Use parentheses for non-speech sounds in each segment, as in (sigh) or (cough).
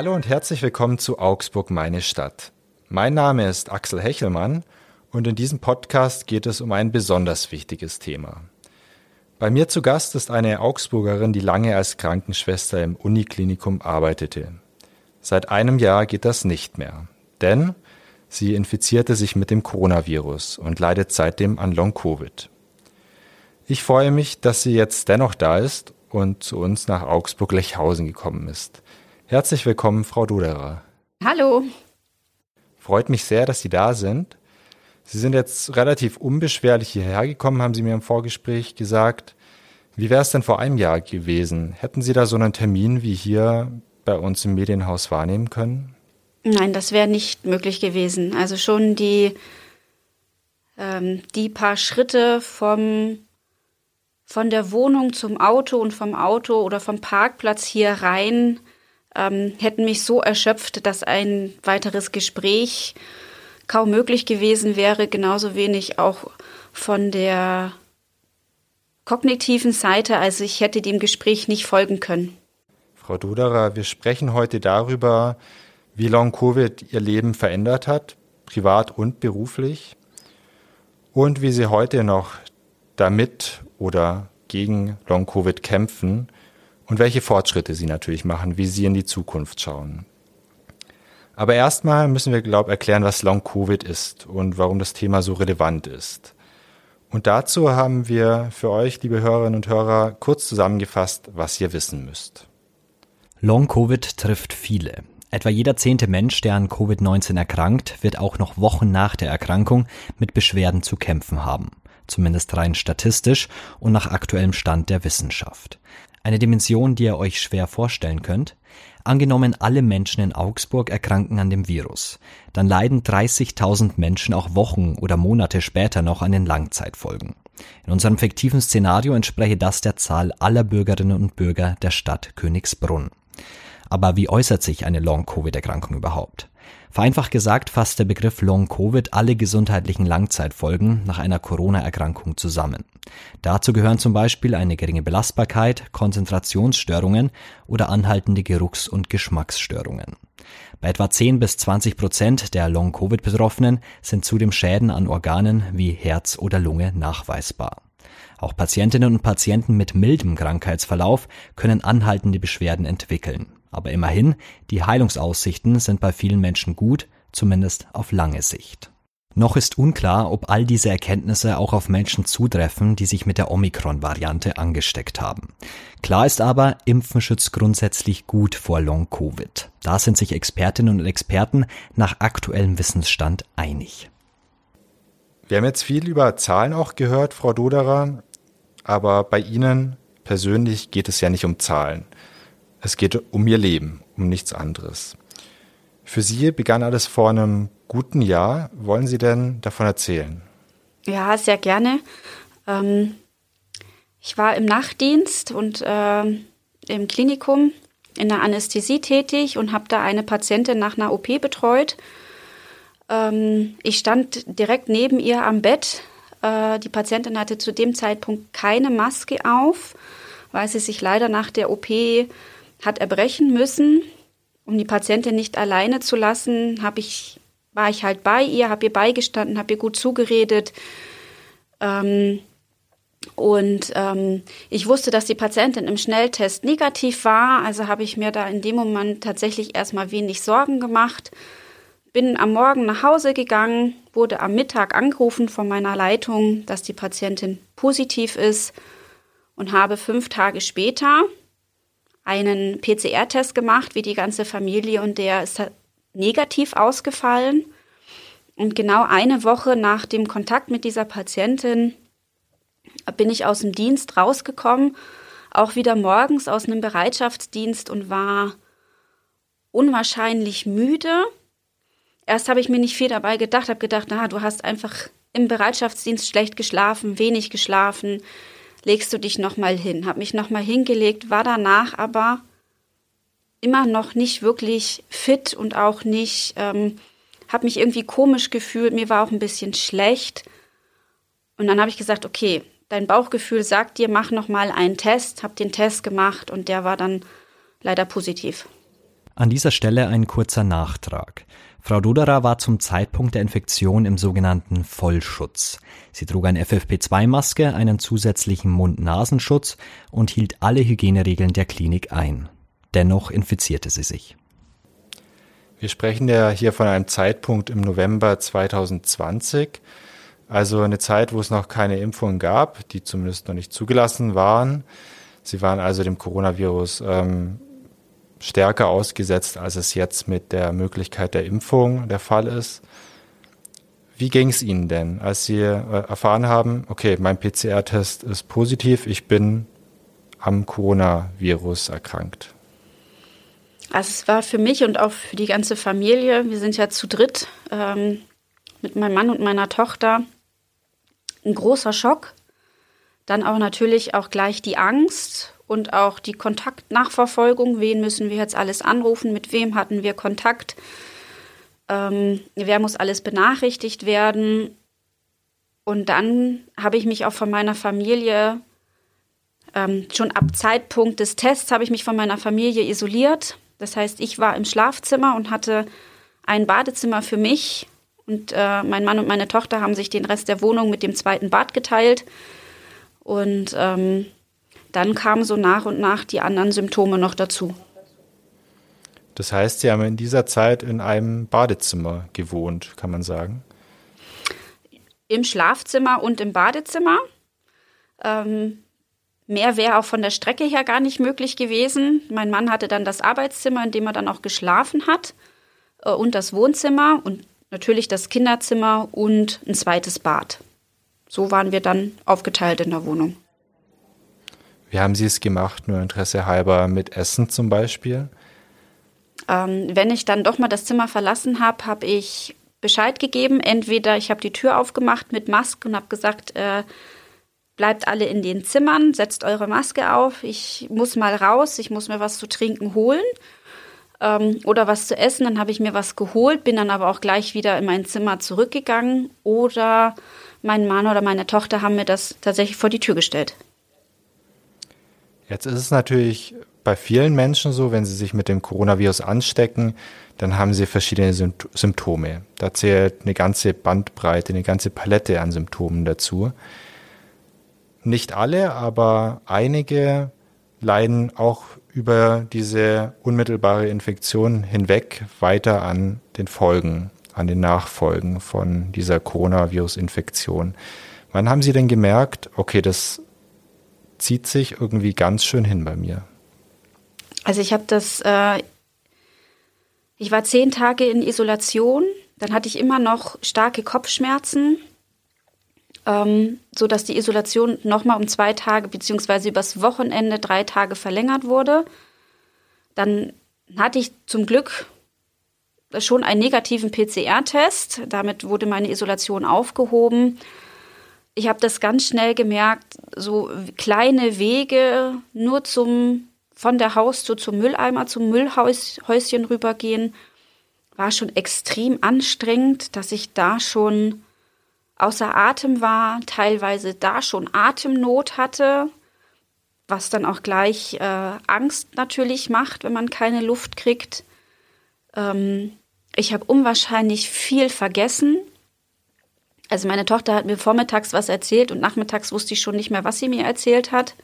Hallo und herzlich willkommen zu Augsburg, meine Stadt. Mein Name ist Axel Hechelmann und in diesem Podcast geht es um ein besonders wichtiges Thema. Bei mir zu Gast ist eine Augsburgerin, die lange als Krankenschwester im Uniklinikum arbeitete. Seit einem Jahr geht das nicht mehr, denn sie infizierte sich mit dem Coronavirus und leidet seitdem an Long-Covid. Ich freue mich, dass sie jetzt dennoch da ist und zu uns nach Augsburg-Lechhausen gekommen ist. Herzlich willkommen, Frau Duderer. Hallo. Freut mich sehr, dass Sie da sind. Sie sind jetzt relativ unbeschwerlich hierher gekommen, haben Sie mir im Vorgespräch gesagt. Wie wäre es denn vor einem Jahr gewesen? Hätten Sie da so einen Termin wie hier bei uns im Medienhaus wahrnehmen können? Nein, das wäre nicht möglich gewesen. Also schon die, ähm, die paar Schritte vom von der Wohnung zum Auto und vom Auto oder vom Parkplatz hier rein ähm, hätten mich so erschöpft, dass ein weiteres Gespräch kaum möglich gewesen wäre, genauso wenig auch von der kognitiven Seite, also ich hätte dem Gespräch nicht folgen können. Frau Duderer, wir sprechen heute darüber, wie Long Covid Ihr Leben verändert hat, privat und beruflich, und wie Sie heute noch damit oder gegen Long-Covid kämpfen und welche Fortschritte sie natürlich machen, wie sie in die Zukunft schauen. Aber erstmal müssen wir, glaube ich, erklären, was Long-Covid ist und warum das Thema so relevant ist. Und dazu haben wir für euch, liebe Hörerinnen und Hörer, kurz zusammengefasst, was ihr wissen müsst. Long-Covid trifft viele. Etwa jeder zehnte Mensch, der an Covid-19 erkrankt, wird auch noch Wochen nach der Erkrankung mit Beschwerden zu kämpfen haben zumindest rein statistisch und nach aktuellem Stand der Wissenschaft. Eine Dimension, die ihr euch schwer vorstellen könnt. Angenommen, alle Menschen in Augsburg erkranken an dem Virus, dann leiden 30.000 Menschen auch Wochen oder Monate später noch an den Langzeitfolgen. In unserem fiktiven Szenario entspräche das der Zahl aller Bürgerinnen und Bürger der Stadt Königsbrunn. Aber wie äußert sich eine Long-Covid-Erkrankung überhaupt? Vereinfacht gesagt fasst der Begriff Long-Covid alle gesundheitlichen Langzeitfolgen nach einer Corona-Erkrankung zusammen. Dazu gehören zum Beispiel eine geringe Belastbarkeit, Konzentrationsstörungen oder anhaltende Geruchs- und Geschmacksstörungen. Bei etwa 10 bis 20 Prozent der Long-Covid-Betroffenen sind zudem Schäden an Organen wie Herz oder Lunge nachweisbar. Auch Patientinnen und Patienten mit mildem Krankheitsverlauf können anhaltende Beschwerden entwickeln. Aber immerhin, die Heilungsaussichten sind bei vielen Menschen gut, zumindest auf lange Sicht. Noch ist unklar, ob all diese Erkenntnisse auch auf Menschen zutreffen, die sich mit der Omikron-Variante angesteckt haben. Klar ist aber, Impfen schützt grundsätzlich gut vor Long-Covid. Da sind sich Expertinnen und Experten nach aktuellem Wissensstand einig. Wir haben jetzt viel über Zahlen auch gehört, Frau Doderer, aber bei Ihnen persönlich geht es ja nicht um Zahlen. Es geht um ihr Leben, um nichts anderes. Für Sie begann alles vor einem guten Jahr. Wollen Sie denn davon erzählen? Ja, sehr gerne. Ähm, ich war im Nachtdienst und äh, im Klinikum in der Anästhesie tätig und habe da eine Patientin nach einer OP betreut. Ähm, ich stand direkt neben ihr am Bett. Äh, die Patientin hatte zu dem Zeitpunkt keine Maske auf, weil sie sich leider nach der OP hat erbrechen müssen. Um die Patientin nicht alleine zu lassen, habe ich, war ich halt bei ihr, habe ihr beigestanden, habe ihr gut zugeredet. Ähm, und ähm, ich wusste, dass die Patientin im Schnelltest negativ war, also habe ich mir da in dem Moment tatsächlich erstmal wenig Sorgen gemacht. Bin am Morgen nach Hause gegangen, wurde am Mittag angerufen von meiner Leitung, dass die Patientin positiv ist und habe fünf Tage später einen PCR-Test gemacht, wie die ganze Familie, und der ist negativ ausgefallen. Und genau eine Woche nach dem Kontakt mit dieser Patientin bin ich aus dem Dienst rausgekommen, auch wieder morgens aus einem Bereitschaftsdienst und war unwahrscheinlich müde. Erst habe ich mir nicht viel dabei gedacht, habe gedacht, na, du hast einfach im Bereitschaftsdienst schlecht geschlafen, wenig geschlafen, legst du dich nochmal hin. Habe mich nochmal hingelegt, war danach aber immer noch nicht wirklich fit und auch nicht, ähm, habe mich irgendwie komisch gefühlt, mir war auch ein bisschen schlecht. Und dann habe ich gesagt, okay, dein Bauchgefühl sagt dir, mach nochmal einen Test, habe den Test gemacht und der war dann leider positiv. An dieser Stelle ein kurzer Nachtrag. Frau Doderer war zum Zeitpunkt der Infektion im sogenannten Vollschutz. Sie trug eine FFP2-Maske, einen zusätzlichen Mund-Nasenschutz und hielt alle Hygieneregeln der Klinik ein. Dennoch infizierte sie sich. Wir sprechen ja hier von einem Zeitpunkt im November 2020, also eine Zeit, wo es noch keine Impfungen gab, die zumindest noch nicht zugelassen waren. Sie waren also dem Coronavirus ähm, stärker ausgesetzt, als es jetzt mit der Möglichkeit der Impfung der Fall ist. Wie ging es Ihnen denn, als Sie äh, erfahren haben, okay, mein PCR-Test ist positiv, ich bin am Coronavirus erkrankt? Also es war für mich und auch für die ganze Familie, wir sind ja zu dritt ähm, mit meinem Mann und meiner Tochter, ein großer Schock. Dann auch natürlich auch gleich die Angst und auch die Kontaktnachverfolgung. Wen müssen wir jetzt alles anrufen? Mit wem hatten wir Kontakt? Ähm, wer muss alles benachrichtigt werden? Und dann habe ich mich auch von meiner Familie, ähm, schon ab Zeitpunkt des Tests, habe ich mich von meiner Familie isoliert. Das heißt, ich war im Schlafzimmer und hatte ein Badezimmer für mich. Und äh, mein Mann und meine Tochter haben sich den Rest der Wohnung mit dem zweiten Bad geteilt. Und ähm, dann kamen so nach und nach die anderen Symptome noch dazu. Das heißt, Sie haben in dieser Zeit in einem Badezimmer gewohnt, kann man sagen? Im Schlafzimmer und im Badezimmer. Ähm, mehr wäre auch von der Strecke her gar nicht möglich gewesen. Mein Mann hatte dann das Arbeitszimmer, in dem er dann auch geschlafen hat, äh, und das Wohnzimmer und natürlich das Kinderzimmer und ein zweites Bad. So waren wir dann aufgeteilt in der Wohnung. Wie haben Sie es gemacht, nur Interesse halber, mit Essen zum Beispiel? Ähm, wenn ich dann doch mal das Zimmer verlassen habe, habe ich Bescheid gegeben. Entweder ich habe die Tür aufgemacht mit Maske und habe gesagt, äh, bleibt alle in den Zimmern, setzt eure Maske auf. Ich muss mal raus, ich muss mir was zu trinken holen ähm, oder was zu essen. Dann habe ich mir was geholt, bin dann aber auch gleich wieder in mein Zimmer zurückgegangen. Oder mein Mann oder meine Tochter haben mir das tatsächlich vor die Tür gestellt. Jetzt ist es natürlich bei vielen Menschen so, wenn sie sich mit dem Coronavirus anstecken, dann haben sie verschiedene Symptome. Da zählt eine ganze Bandbreite, eine ganze Palette an Symptomen dazu. Nicht alle, aber einige leiden auch über diese unmittelbare Infektion hinweg weiter an den Folgen, an den Nachfolgen von dieser Coronavirus-Infektion. Wann haben Sie denn gemerkt, okay, das zieht sich irgendwie ganz schön hin bei mir. Also ich habe das, äh, ich war zehn Tage in Isolation, dann hatte ich immer noch starke Kopfschmerzen, ähm, so die Isolation nochmal um zwei Tage beziehungsweise übers Wochenende drei Tage verlängert wurde. Dann hatte ich zum Glück schon einen negativen PCR-Test. Damit wurde meine Isolation aufgehoben ich habe das ganz schnell gemerkt, so kleine Wege nur zum von der Haustür zum Mülleimer, zum Müllhäuschen rübergehen, war schon extrem anstrengend, dass ich da schon außer Atem war, teilweise da schon Atemnot hatte, was dann auch gleich äh, Angst natürlich macht, wenn man keine Luft kriegt. Ähm, ich habe unwahrscheinlich viel vergessen, also meine Tochter hat mir vormittags was erzählt und nachmittags wusste ich schon nicht mehr, was sie mir erzählt hat.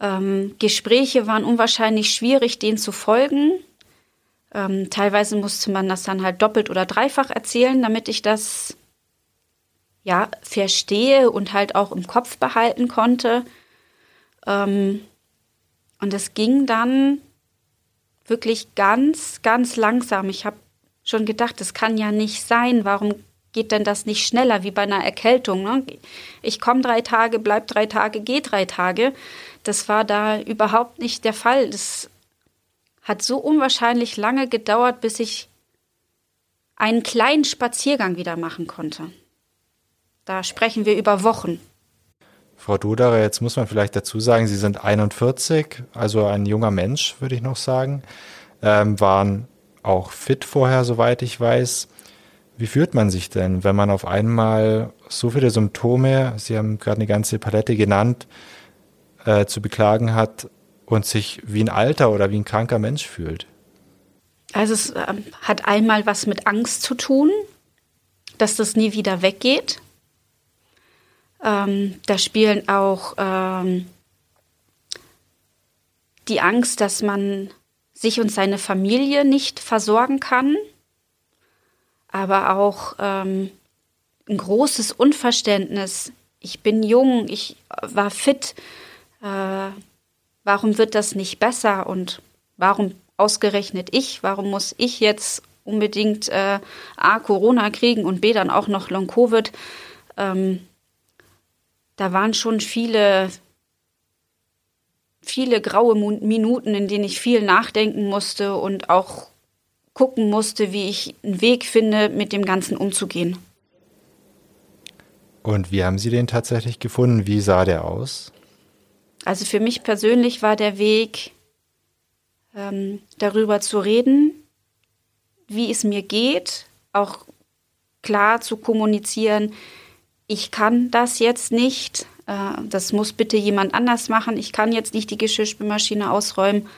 Ähm, Gespräche waren unwahrscheinlich schwierig, denen zu folgen. Ähm, teilweise musste man das dann halt doppelt oder dreifach erzählen, damit ich das ja verstehe und halt auch im Kopf behalten konnte. Ähm, und es ging dann wirklich ganz, ganz langsam. Ich habe schon gedacht, das kann ja nicht sein. Warum geht denn das nicht schneller wie bei einer Erkältung? Ne? Ich komme drei Tage, bleib drei Tage, gehe drei Tage. Das war da überhaupt nicht der Fall. Das hat so unwahrscheinlich lange gedauert, bis ich einen kleinen Spaziergang wieder machen konnte. Da sprechen wir über Wochen. Frau Duderer, jetzt muss man vielleicht dazu sagen, Sie sind 41, also ein junger Mensch, würde ich noch sagen, ähm, waren auch fit vorher, soweit ich weiß. Wie fühlt man sich denn, wenn man auf einmal so viele Symptome, Sie haben gerade eine ganze Palette genannt, äh, zu beklagen hat und sich wie ein alter oder wie ein kranker Mensch fühlt? Also es äh, hat einmal was mit Angst zu tun, dass das nie wieder weggeht. Ähm, da spielen auch ähm, die Angst, dass man sich und seine Familie nicht versorgen kann, aber auch ähm, ein großes Unverständnis. Ich bin jung, ich war fit. Äh, warum wird das nicht besser und warum ausgerechnet ich? Warum muss ich jetzt unbedingt äh, A, Corona kriegen und B, dann auch noch Long-Covid? Ähm, da waren schon viele, viele graue Minuten, in denen ich viel nachdenken musste und auch gucken musste, wie ich einen Weg finde, mit dem Ganzen umzugehen. Und wie haben Sie den tatsächlich gefunden? Wie sah der aus? Also für mich persönlich war der Weg, ähm, darüber zu reden, wie es mir geht, auch klar zu kommunizieren, ich kann das jetzt nicht, äh, das muss bitte jemand anders machen, ich kann jetzt nicht die Geschirrspülmaschine ausräumen,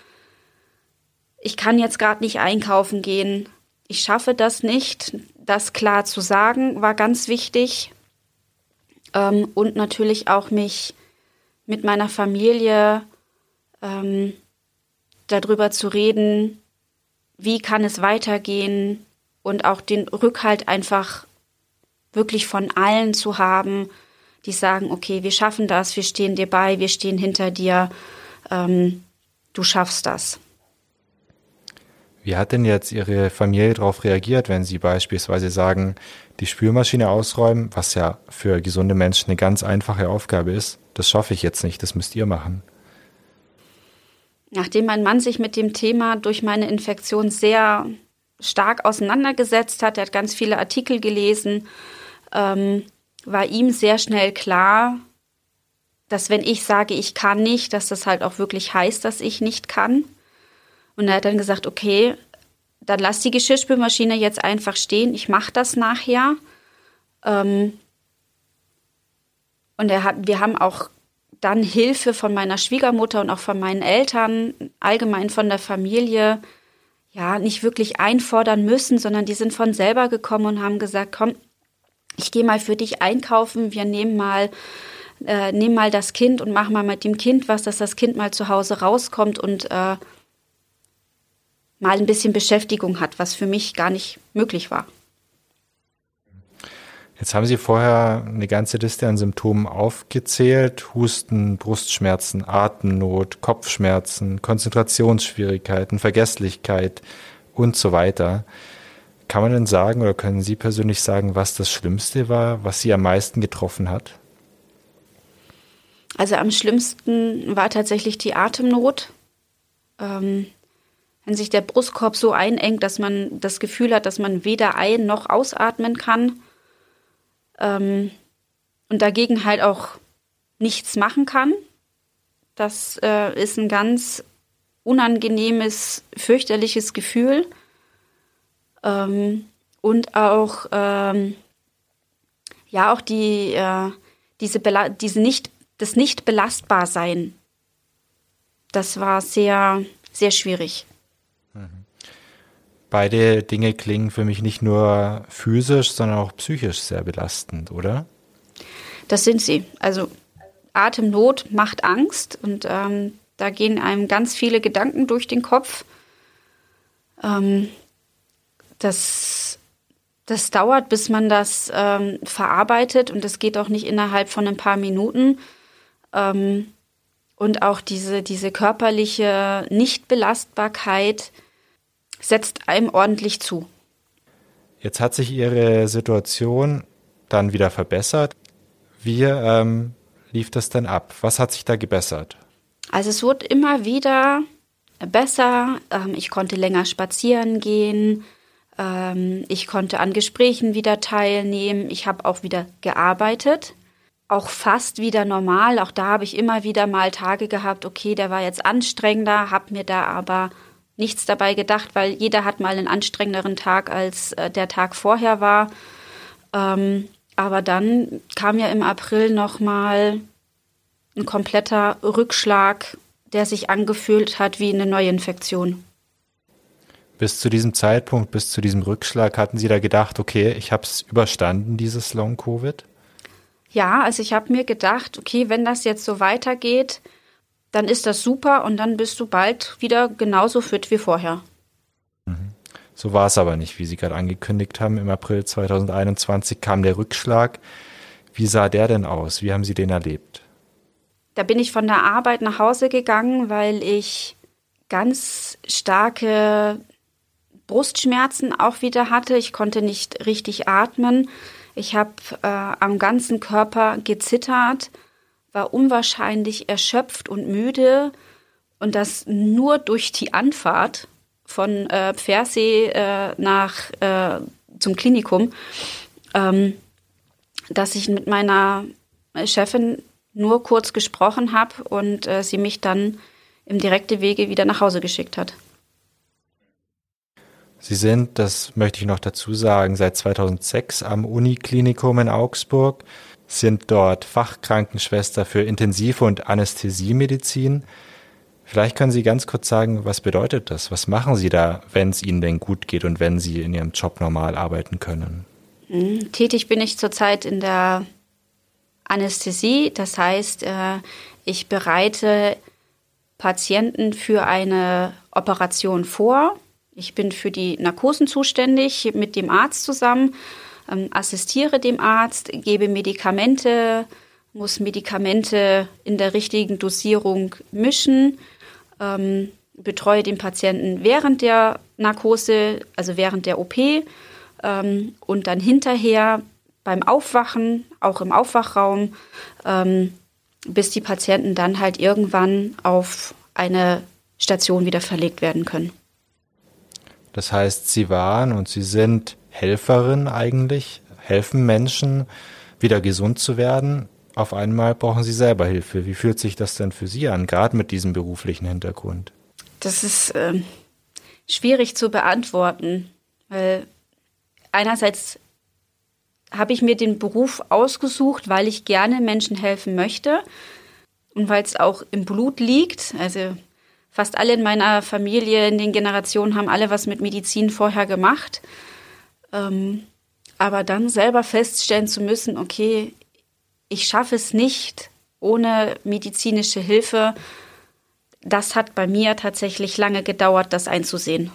ich kann jetzt gerade nicht einkaufen gehen, ich schaffe das nicht. Das klar zu sagen, war ganz wichtig. Ähm, und natürlich auch mich mit meiner Familie ähm, darüber zu reden, wie kann es weitergehen und auch den Rückhalt einfach wirklich von allen zu haben, die sagen, okay, wir schaffen das, wir stehen dir bei, wir stehen hinter dir, ähm, du schaffst das. Wie hat denn jetzt Ihre Familie darauf reagiert, wenn Sie beispielsweise sagen, die Spülmaschine ausräumen, was ja für gesunde Menschen eine ganz einfache Aufgabe ist, das schaffe ich jetzt nicht, das müsst ihr machen? Nachdem mein Mann sich mit dem Thema durch meine Infektion sehr stark auseinandergesetzt hat, er hat ganz viele Artikel gelesen, ähm, war ihm sehr schnell klar, dass wenn ich sage, ich kann nicht, dass das halt auch wirklich heißt, dass ich nicht kann. Und er hat dann gesagt, okay, dann lass die Geschirrspülmaschine jetzt einfach stehen, ich mache das nachher. Ähm, und er hat, wir haben auch dann Hilfe von meiner Schwiegermutter und auch von meinen Eltern, allgemein von der Familie, ja, nicht wirklich einfordern müssen, sondern die sind von selber gekommen und haben gesagt, komm, ich gehe mal für dich einkaufen, wir nehmen mal, äh, nehmen mal das Kind und machen mal mit dem Kind was, dass das Kind mal zu Hause rauskommt und äh, mal ein bisschen Beschäftigung hat, was für mich gar nicht möglich war. Jetzt haben Sie vorher eine ganze Liste an Symptomen aufgezählt. Husten, Brustschmerzen, Atemnot, Kopfschmerzen, Konzentrationsschwierigkeiten, Vergesslichkeit und so weiter. Kann man denn sagen oder können Sie persönlich sagen, was das Schlimmste war, was Sie am meisten getroffen hat? Also am schlimmsten war tatsächlich die Atemnot. Ähm, wenn sich der Brustkorb so einengt, dass man das Gefühl hat, dass man weder ein- noch ausatmen kann ähm, und dagegen halt auch nichts machen kann. Das äh, ist ein ganz unangenehmes, fürchterliches Gefühl. Ähm, und auch, ähm, ja, auch die, äh, diese, diese nicht, das nicht belastbar sein. Das war sehr, sehr schwierig. Beide Dinge klingen für mich nicht nur physisch, sondern auch psychisch sehr belastend, oder? Das sind sie. Also Atemnot macht Angst und ähm, da gehen einem ganz viele Gedanken durch den Kopf. Ähm, das, das dauert, bis man das ähm, verarbeitet und das geht auch nicht innerhalb von ein paar Minuten. Ähm, und auch diese, diese körperliche Nichtbelastbarkeit setzt einem ordentlich zu. Jetzt hat sich Ihre Situation dann wieder verbessert. Wie ähm, lief das denn ab? Was hat sich da gebessert? Also es wurde immer wieder besser. Ähm, ich konnte länger spazieren gehen. Ähm, ich konnte an Gesprächen wieder teilnehmen. Ich habe auch wieder gearbeitet. Auch fast wieder normal. Auch da habe ich immer wieder mal Tage gehabt, okay, der war jetzt anstrengender, habe mir da aber nichts dabei gedacht, weil jeder hat mal einen anstrengenderen Tag, als äh, der Tag vorher war. Ähm, aber dann kam ja im April noch mal ein kompletter Rückschlag, der sich angefühlt hat wie eine Neuinfektion. bis zu diesem Zeitpunkt, bis zu diesem Rückschlag, hatten Sie da gedacht, okay, ich habe es überstanden, dieses Long-Covid? Ja, also ich habe mir gedacht, okay, wenn das jetzt so weitergeht, dann ist das super und dann bist du bald wieder genauso fit wie vorher. Mhm. So war es aber nicht, wie Sie gerade angekündigt haben. Im April 2021 kam der Rückschlag. Wie sah der denn aus? Wie haben Sie den erlebt? Da bin ich von der Arbeit nach Hause gegangen, weil ich ganz starke Brustschmerzen auch wieder hatte. Ich konnte nicht richtig atmen. Ich habe äh, am ganzen Körper gezittert, war unwahrscheinlich erschöpft und müde und das nur durch die Anfahrt von äh, Pfersee äh, nach äh, zum Klinikum, ähm, dass ich mit meiner Chefin nur kurz gesprochen habe und äh, sie mich dann im direkten Wege wieder nach Hause geschickt hat. Sie sind, das möchte ich noch dazu sagen, seit 2006 am Uniklinikum in Augsburg, sind dort Fachkrankenschwester für Intensiv- und Anästhesiemedizin. Vielleicht können Sie ganz kurz sagen, was bedeutet das? Was machen Sie da, wenn es Ihnen denn gut geht und wenn Sie in Ihrem Job normal arbeiten können? Hm, tätig bin ich zurzeit in der Anästhesie. Das heißt, äh, ich bereite Patienten für eine Operation vor ich bin für die Narkosen zuständig mit dem Arzt zusammen, ähm, assistiere dem Arzt, gebe Medikamente, muss Medikamente in der richtigen Dosierung mischen, ähm, betreue den Patienten während der Narkose, also während der OP ähm, und dann hinterher beim Aufwachen, auch im Aufwachraum, ähm, bis die Patienten dann halt irgendwann auf eine Station wieder verlegt werden können. Das heißt, sie waren und sie sind Helferin eigentlich, helfen Menschen, wieder gesund zu werden. Auf einmal brauchen sie selber Hilfe. Wie fühlt sich das denn für Sie an, gerade mit diesem beruflichen Hintergrund? Das ist äh, schwierig zu beantworten, weil einerseits habe ich mir den Beruf ausgesucht, weil ich gerne Menschen helfen möchte und weil es auch im Blut liegt. Also fast alle in meiner Familie, in den Generationen, haben alle was mit Medizin vorher gemacht. Ähm, aber dann selber feststellen zu müssen, okay, ich schaffe es nicht ohne medizinische Hilfe, das hat bei mir tatsächlich lange gedauert, das einzusehen.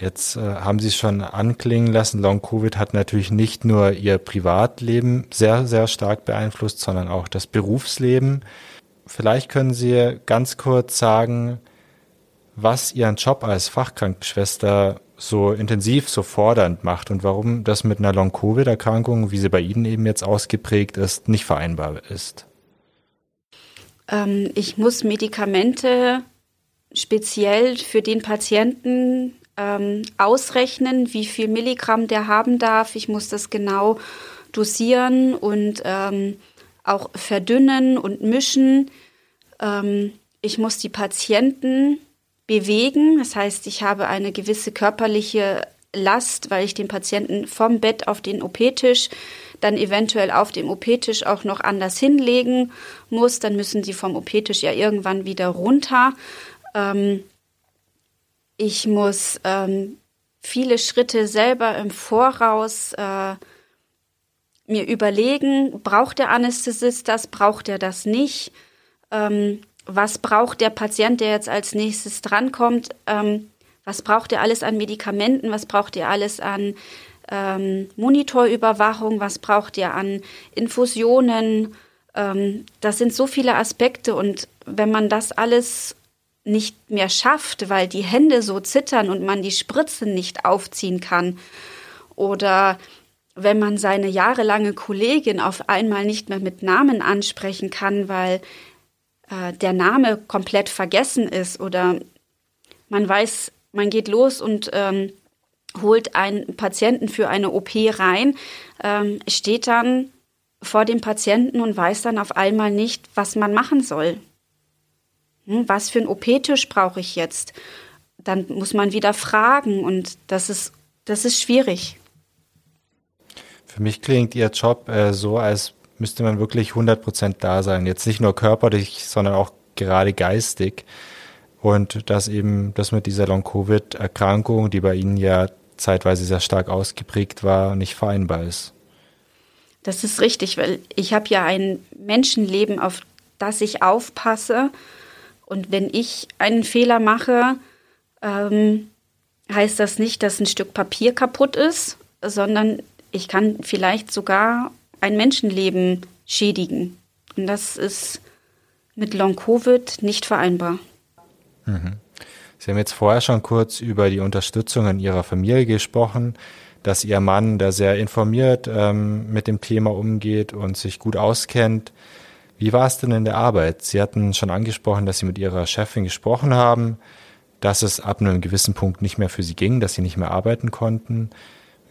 Jetzt äh, haben Sie schon anklingen lassen, Long Covid hat natürlich nicht nur Ihr Privatleben sehr, sehr stark beeinflusst, sondern auch das Berufsleben. Vielleicht können Sie ganz kurz sagen, was Ihren Job als Fachkrankenschwester so intensiv, so fordernd macht und warum das mit einer Long-Covid-Erkrankung, wie sie bei Ihnen eben jetzt ausgeprägt ist, nicht vereinbar ist. Ähm, ich muss Medikamente speziell für den Patienten ähm, ausrechnen, wie viel Milligramm der haben darf. Ich muss das genau dosieren und ähm, auch verdünnen und mischen. Ähm, ich muss die Patienten bewegen. Das heißt, ich habe eine gewisse körperliche Last, weil ich den Patienten vom Bett auf den OP-Tisch, dann eventuell auf dem OP-Tisch auch noch anders hinlegen muss. Dann müssen sie vom OP-Tisch ja irgendwann wieder runter. Ähm, ich muss ähm, viele Schritte selber im Voraus äh, mir überlegen, braucht der Anästhesist das, braucht er das nicht? Ähm, was braucht der Patient, der jetzt als nächstes drankommt? Ähm, was braucht er alles an Medikamenten? Was braucht er alles an ähm, Monitorüberwachung? Was braucht er an Infusionen? Ähm, das sind so viele Aspekte und wenn man das alles nicht mehr schafft, weil die Hände so zittern und man die Spritzen nicht aufziehen kann oder wenn man seine jahrelange Kollegin auf einmal nicht mehr mit Namen ansprechen kann, weil äh, der Name komplett vergessen ist oder man weiß, man geht los und ähm, holt einen Patienten für eine OP rein, ähm, steht dann vor dem Patienten und weiß dann auf einmal nicht, was man machen soll. Hm, was für einen OP-Tisch brauche ich jetzt? Dann muss man wieder fragen und das ist, das ist schwierig. Für mich klingt Ihr Job äh, so, als müsste man wirklich 100 Prozent da sein. Jetzt nicht nur körperlich, sondern auch gerade geistig. und dass eben das mit dieser Long-Covid-Erkrankung, die bei Ihnen ja zeitweise sehr stark ausgeprägt war, nicht vereinbar ist. Das ist richtig, weil ich habe ja ein Menschenleben, auf das ich aufpasse. Und wenn ich einen Fehler mache, ähm, heißt das nicht, dass ein Stück Papier kaputt ist, sondern ich kann vielleicht sogar ein Menschenleben schädigen. Und das ist mit Long-Covid nicht vereinbar. Mhm. Sie haben jetzt vorher schon kurz über die Unterstützung in Ihrer Familie gesprochen, dass Ihr Mann, der sehr informiert ähm, mit dem Thema umgeht und sich gut auskennt. Wie war es denn in der Arbeit? Sie hatten schon angesprochen, dass Sie mit Ihrer Chefin gesprochen haben, dass es ab einem gewissen Punkt nicht mehr für Sie ging, dass Sie nicht mehr arbeiten konnten.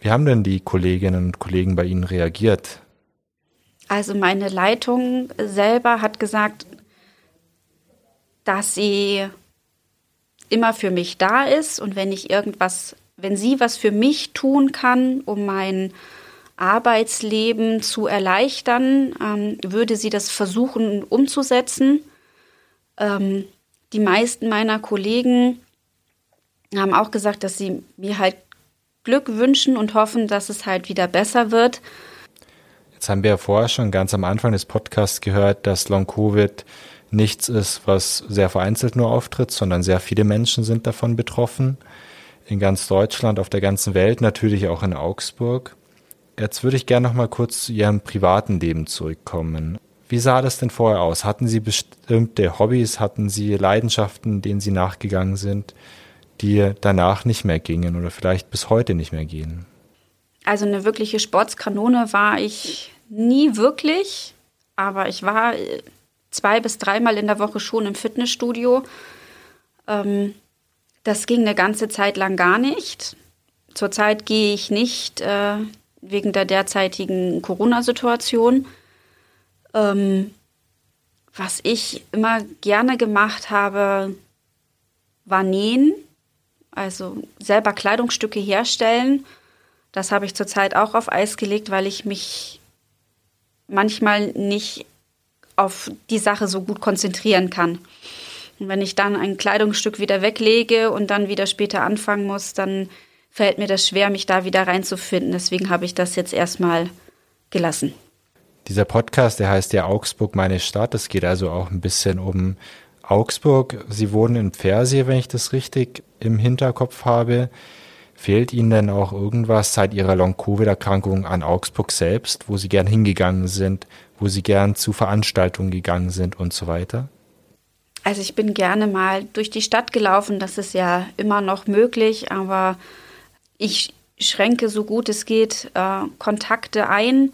Wie haben denn die Kolleginnen und Kollegen bei Ihnen reagiert? Also meine Leitung selber hat gesagt, dass sie immer für mich da ist und wenn ich irgendwas, wenn sie was für mich tun kann, um mein Arbeitsleben zu erleichtern, ähm, würde sie das versuchen umzusetzen. Ähm, die meisten meiner Kollegen haben auch gesagt, dass sie mir halt Glück wünschen und hoffen, dass es halt wieder besser wird. Jetzt haben wir ja vorher schon ganz am Anfang des Podcasts gehört, dass Long Covid nichts ist, was sehr vereinzelt nur auftritt, sondern sehr viele Menschen sind davon betroffen. In ganz Deutschland, auf der ganzen Welt, natürlich auch in Augsburg. Jetzt würde ich gerne noch mal kurz zu Ihrem privaten Leben zurückkommen. Wie sah das denn vorher aus? Hatten Sie bestimmte Hobbys? Hatten Sie Leidenschaften, denen Sie nachgegangen sind, die danach nicht mehr gingen oder vielleicht bis heute nicht mehr gehen? Also eine wirkliche Sportskanone war ich nie wirklich, aber ich war zwei bis dreimal in der Woche schon im Fitnessstudio. Ähm, das ging eine ganze Zeit lang gar nicht. Zurzeit gehe ich nicht äh, wegen der derzeitigen Corona-Situation. Ähm, was ich immer gerne gemacht habe, war nähen, also selber Kleidungsstücke herstellen. Das habe ich zurzeit auch auf Eis gelegt, weil ich mich manchmal nicht auf die Sache so gut konzentrieren kann. Und wenn ich dann ein Kleidungsstück wieder weglege und dann wieder später anfangen muss, dann fällt mir das schwer, mich da wieder reinzufinden. Deswegen habe ich das jetzt erstmal gelassen. Dieser Podcast, der heißt ja Augsburg, meine Stadt. Es geht also auch ein bisschen um Augsburg. Sie wohnen in Pfersie, wenn ich das richtig im Hinterkopf habe. Fehlt Ihnen denn auch irgendwas seit Ihrer Long-Covid-Erkrankung an Augsburg selbst, wo Sie gern hingegangen sind, wo Sie gern zu Veranstaltungen gegangen sind und so weiter? Also ich bin gerne mal durch die Stadt gelaufen, das ist ja immer noch möglich, aber ich schränke so gut es geht äh, Kontakte ein,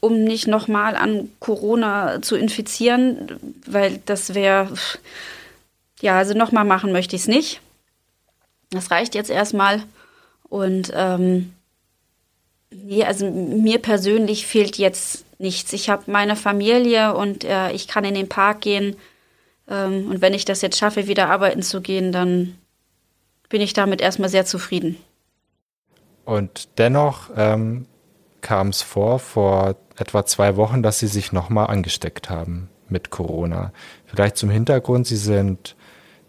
um nicht nochmal an Corona zu infizieren, weil das wäre, ja, also nochmal machen möchte ich es nicht. Das reicht jetzt erstmal. Und ähm, nee, also mir persönlich fehlt jetzt nichts. Ich habe meine Familie und äh, ich kann in den Park gehen. Ähm, und wenn ich das jetzt schaffe, wieder arbeiten zu gehen, dann bin ich damit erstmal sehr zufrieden. Und dennoch ähm, kam es vor, vor etwa zwei Wochen, dass Sie sich nochmal angesteckt haben mit Corona. Vielleicht zum Hintergrund, Sie sind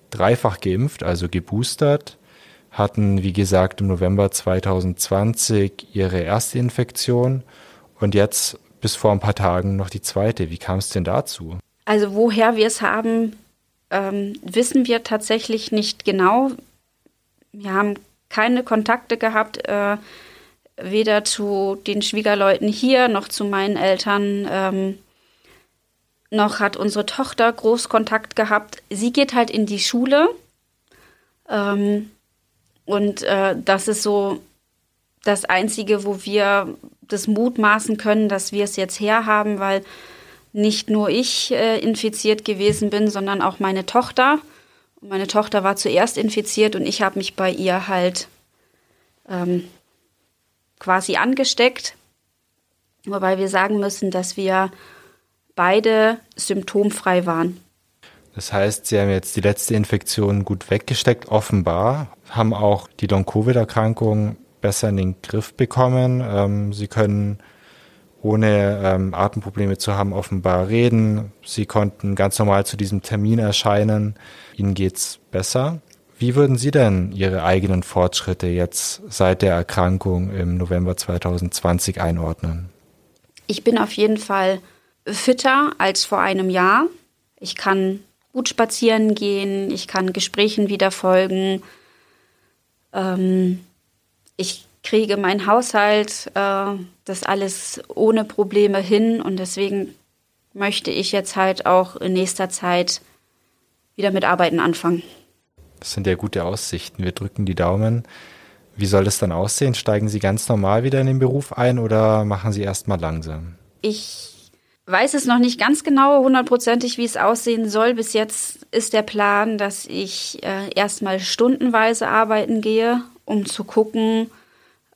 dreifach geimpft, also geboostert, hatten, wie gesagt, im November 2020 ihre erste Infektion und jetzt bis vor ein paar Tagen noch die zweite. Wie kam es denn dazu? Also woher wir es haben, ähm, wissen wir tatsächlich nicht genau. Wir haben keine Kontakte gehabt, äh, weder zu den Schwiegerleuten hier noch zu meinen Eltern. Ähm, noch hat unsere Tochter groß Kontakt gehabt. Sie geht halt in die Schule. Ähm, und äh, das ist so das Einzige, wo wir das mutmaßen können, dass wir es jetzt herhaben, weil nicht nur ich äh, infiziert gewesen bin, sondern auch meine Tochter. Und meine Tochter war zuerst infiziert und ich habe mich bei ihr halt ähm, quasi angesteckt. Wobei wir sagen müssen, dass wir beide symptomfrei waren. Das heißt, Sie haben jetzt die letzte Infektion gut weggesteckt, offenbar, haben auch die Long-Covid-Erkrankung besser in den Griff bekommen. Ähm, Sie können ohne ähm, Atemprobleme zu haben, offenbar reden. Sie konnten ganz normal zu diesem Termin erscheinen. Ihnen geht's besser. Wie würden Sie denn Ihre eigenen Fortschritte jetzt seit der Erkrankung im November 2020 einordnen? Ich bin auf jeden Fall fitter als vor einem Jahr. Ich kann gut spazieren gehen, ich kann Gesprächen wieder folgen. Ähm, ich kriege meinen Haushalt, äh, das alles ohne Probleme hin und deswegen möchte ich jetzt halt auch in nächster Zeit wieder mit Arbeiten anfangen. Das sind ja gute Aussichten. Wir drücken die Daumen. Wie soll das dann aussehen? Steigen Sie ganz normal wieder in den Beruf ein oder machen Sie erst mal langsam? Ich weiß es noch nicht ganz genau, hundertprozentig, wie es aussehen soll. Bis jetzt ist der Plan, dass ich äh, erstmal stundenweise arbeiten gehe, um zu gucken,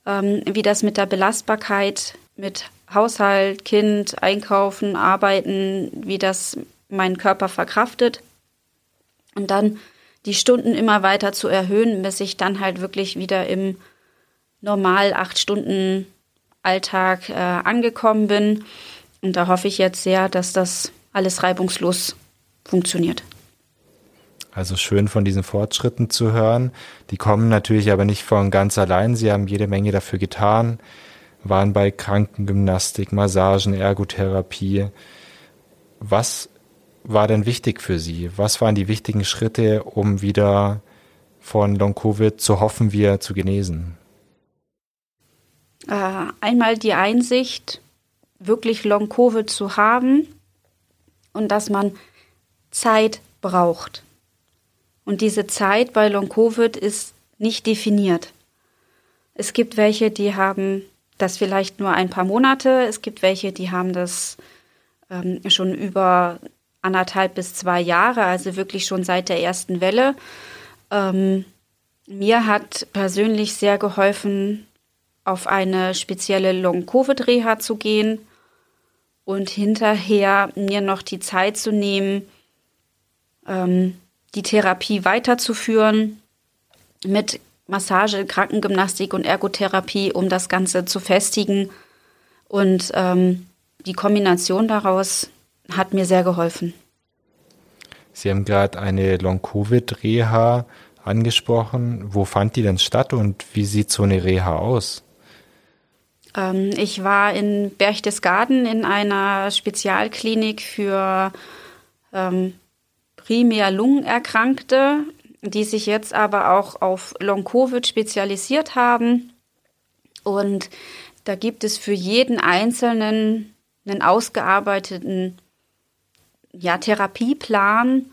ähm, wie das mit der Belastbarkeit, mit Haushalt, Kind, Einkaufen, Arbeiten, wie das meinen Körper verkraftet. Und dann die Stunden immer weiter zu erhöhen, bis ich dann halt wirklich wieder im normal acht Stunden Alltag äh, angekommen bin. Und da hoffe ich jetzt sehr, dass das alles reibungslos funktioniert. Also schön von diesen Fortschritten zu hören. Die kommen natürlich aber nicht von ganz allein. Sie haben jede Menge dafür getan, waren bei Krankengymnastik, Massagen, Ergotherapie. Was war denn wichtig für Sie? Was waren die wichtigen Schritte, um wieder von Long-Covid zu hoffen, wir zu genesen? Äh, einmal die Einsicht, wirklich Long-Covid zu haben und dass man Zeit braucht. Und diese Zeit bei Long-Covid ist nicht definiert. Es gibt welche, die haben das vielleicht nur ein paar Monate. Es gibt welche, die haben das ähm, schon über anderthalb bis zwei Jahre, also wirklich schon seit der ersten Welle. Ähm, mir hat persönlich sehr geholfen, auf eine spezielle Long-Covid-Reha zu gehen und hinterher mir noch die Zeit zu nehmen, ähm, die Therapie weiterzuführen mit Massage, Krankengymnastik und Ergotherapie, um das Ganze zu festigen. Und ähm, die Kombination daraus hat mir sehr geholfen. Sie haben gerade eine Long-Covid-Reha angesprochen. Wo fand die denn statt und wie sieht so eine Reha aus? Ähm, ich war in Berchtesgaden in einer Spezialklinik für ähm, primär Lungenerkrankte, die sich jetzt aber auch auf Long-Covid spezialisiert haben. Und da gibt es für jeden Einzelnen einen ausgearbeiteten ja, Therapieplan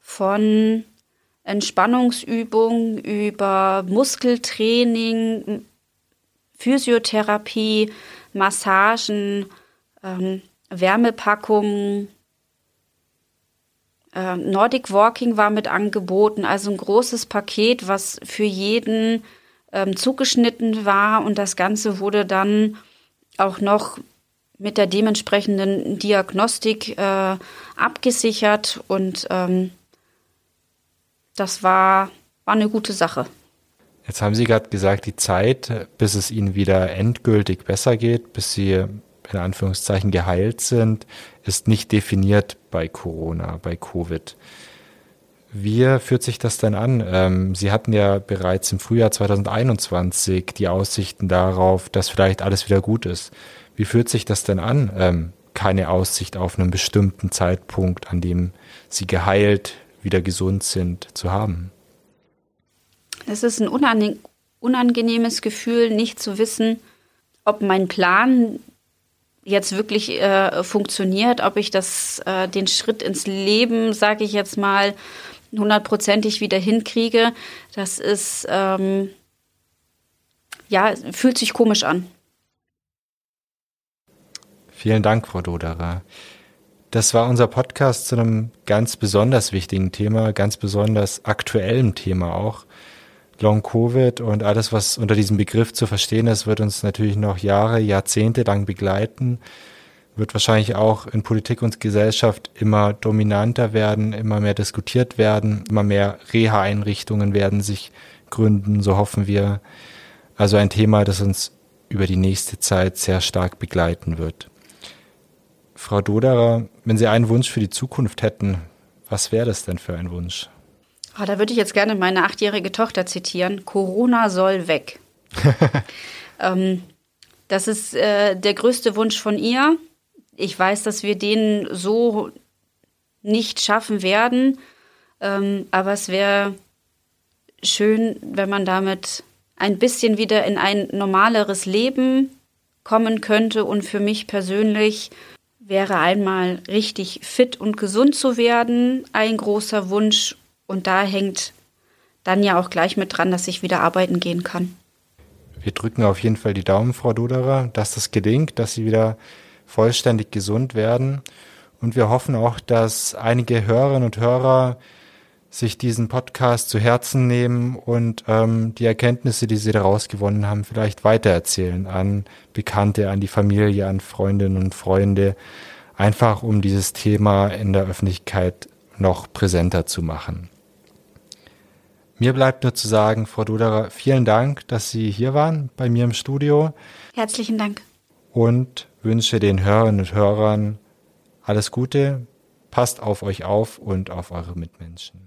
von Entspannungsübungen über Muskeltraining, Physiotherapie, Massagen, ähm, Wärmepackungen, äh, Nordic Walking war mit angeboten, also ein großes Paket, was für jeden ähm, zugeschnitten war. Und das Ganze wurde dann auch noch mit der dementsprechenden Diagnostik äh, abgesichert. Und ähm, das war, war eine gute Sache. Jetzt haben Sie gerade gesagt, die Zeit, bis es Ihnen wieder endgültig besser geht, bis Sie in Anführungszeichen geheilt sind, ist nicht definiert bei Corona, bei Covid. Wie führt sich das denn an? Ähm, Sie hatten ja bereits im Frühjahr 2021 die Aussichten darauf, dass vielleicht alles wieder gut ist. Wie fühlt sich das denn an, ähm, keine Aussicht auf einen bestimmten Zeitpunkt, an dem Sie geheilt, wieder gesund sind, zu haben? Es ist ein unangenehmes Gefühl, nicht zu wissen, ob mein Plan jetzt wirklich äh, funktioniert, ob ich das, äh, den Schritt ins Leben, sage ich jetzt mal, hundertprozentig wieder hinkriege. Das ist, ähm, ja, fühlt sich komisch an. Vielen Dank, Frau Doderer. Das war unser Podcast zu einem ganz besonders wichtigen Thema, ganz besonders aktuellem Thema auch. Long Covid und alles, was unter diesem Begriff zu verstehen ist, wird uns natürlich noch Jahre, Jahrzehnte lang begleiten, wird wahrscheinlich auch in Politik und Gesellschaft immer dominanter werden, immer mehr diskutiert werden, immer mehr Reha-Einrichtungen werden sich gründen, so hoffen wir. Also ein Thema, das uns über die nächste Zeit sehr stark begleiten wird. Frau Doderer, wenn Sie einen Wunsch für die Zukunft hätten, was wäre das denn für ein Wunsch? Oh, da würde ich jetzt gerne meine achtjährige Tochter zitieren. Corona soll weg. (laughs) ähm, das ist äh, der größte Wunsch von ihr. Ich weiß, dass wir den so nicht schaffen werden, ähm, aber es wäre schön, wenn man damit ein bisschen wieder in ein normaleres Leben kommen könnte. Und für mich persönlich wäre einmal richtig fit und gesund zu werden ein großer Wunsch. Und da hängt dann ja auch gleich mit dran, dass ich wieder arbeiten gehen kann. Wir drücken auf jeden Fall die Daumen, Frau Duderer, dass das gelingt, dass Sie wieder vollständig gesund werden. Und wir hoffen auch, dass einige Hörerinnen und Hörer sich diesen Podcast zu Herzen nehmen und ähm, die Erkenntnisse, die sie daraus gewonnen haben, vielleicht weitererzählen an Bekannte, an die Familie, an Freundinnen und Freunde, einfach um dieses Thema in der Öffentlichkeit noch präsenter zu machen. Mir bleibt nur zu sagen, Frau Duderer, vielen Dank, dass Sie hier waren bei mir im Studio. Herzlichen Dank. Und wünsche den Hörerinnen und Hörern alles Gute, passt auf euch auf und auf eure Mitmenschen.